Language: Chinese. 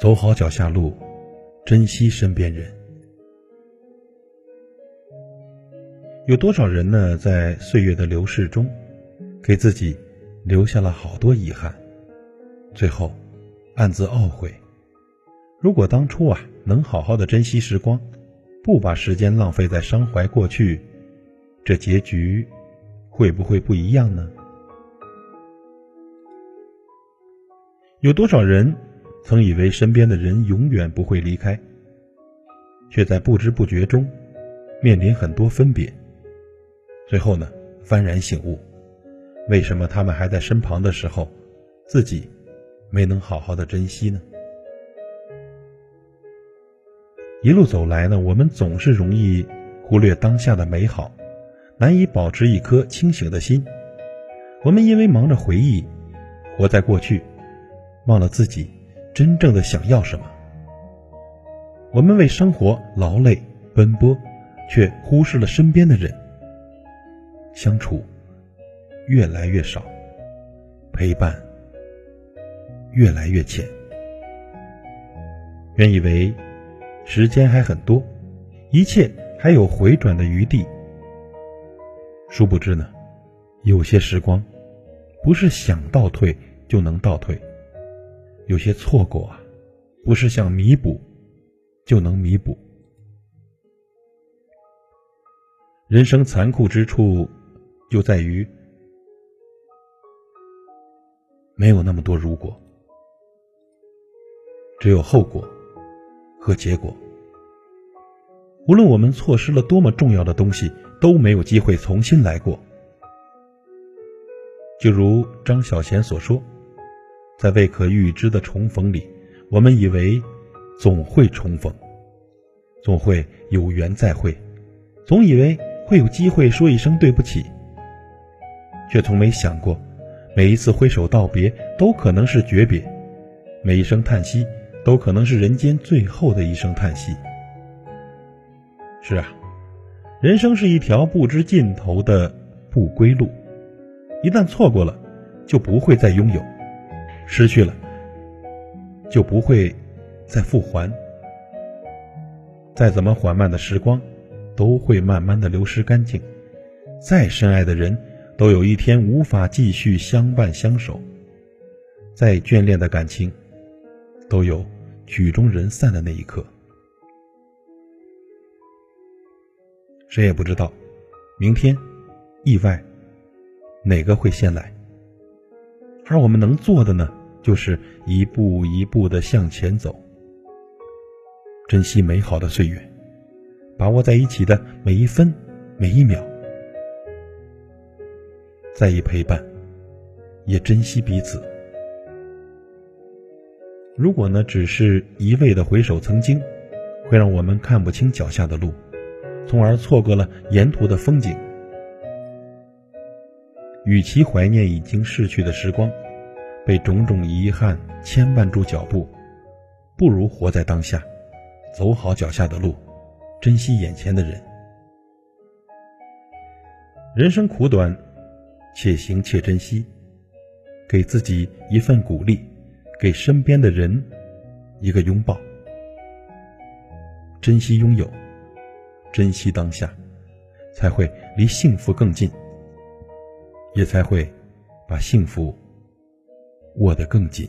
走好脚下路，珍惜身边人。有多少人呢？在岁月的流逝中，给自己留下了好多遗憾，最后暗自懊悔。如果当初啊，能好好的珍惜时光，不把时间浪费在伤怀过去，这结局会不会不一样呢？有多少人曾以为身边的人永远不会离开，却在不知不觉中面临很多分别，最后呢，幡然醒悟，为什么他们还在身旁的时候，自己没能好好的珍惜呢？一路走来呢，我们总是容易忽略当下的美好，难以保持一颗清醒的心。我们因为忙着回忆，活在过去。忘了自己真正的想要什么。我们为生活劳累奔波，却忽视了身边的人。相处越来越少，陪伴越来越浅。原以为时间还很多，一切还有回转的余地。殊不知呢，有些时光不是想倒退就能倒退。有些错过啊，不是想弥补就能弥补。人生残酷之处，就在于没有那么多如果，只有后果和结果。无论我们错失了多么重要的东西，都没有机会重新来过。就如张小娴所说。在未可预知的重逢里，我们以为总会重逢，总会有缘再会，总以为会有机会说一声对不起，却从没想过，每一次挥手道别都可能是诀别，每一声叹息都可能是人间最后的一声叹息。是啊，人生是一条不知尽头的不归路，一旦错过了，就不会再拥有。失去了，就不会再复还。再怎么缓慢的时光，都会慢慢的流失干净。再深爱的人，都有一天无法继续相伴相守。再眷恋的感情，都有曲终人散的那一刻。谁也不知道，明天，意外，哪个会先来？而我们能做的呢？就是一步一步的向前走，珍惜美好的岁月，把握在一起的每一分每一秒，在意陪伴，也珍惜彼此。如果呢，只是一味的回首曾经，会让我们看不清脚下的路，从而错过了沿途的风景。与其怀念已经逝去的时光。被种种遗憾牵绊住脚步，不如活在当下，走好脚下的路，珍惜眼前的人。人生苦短，且行且珍惜，给自己一份鼓励，给身边的人一个拥抱。珍惜拥有，珍惜当下，才会离幸福更近，也才会把幸福。握得更紧。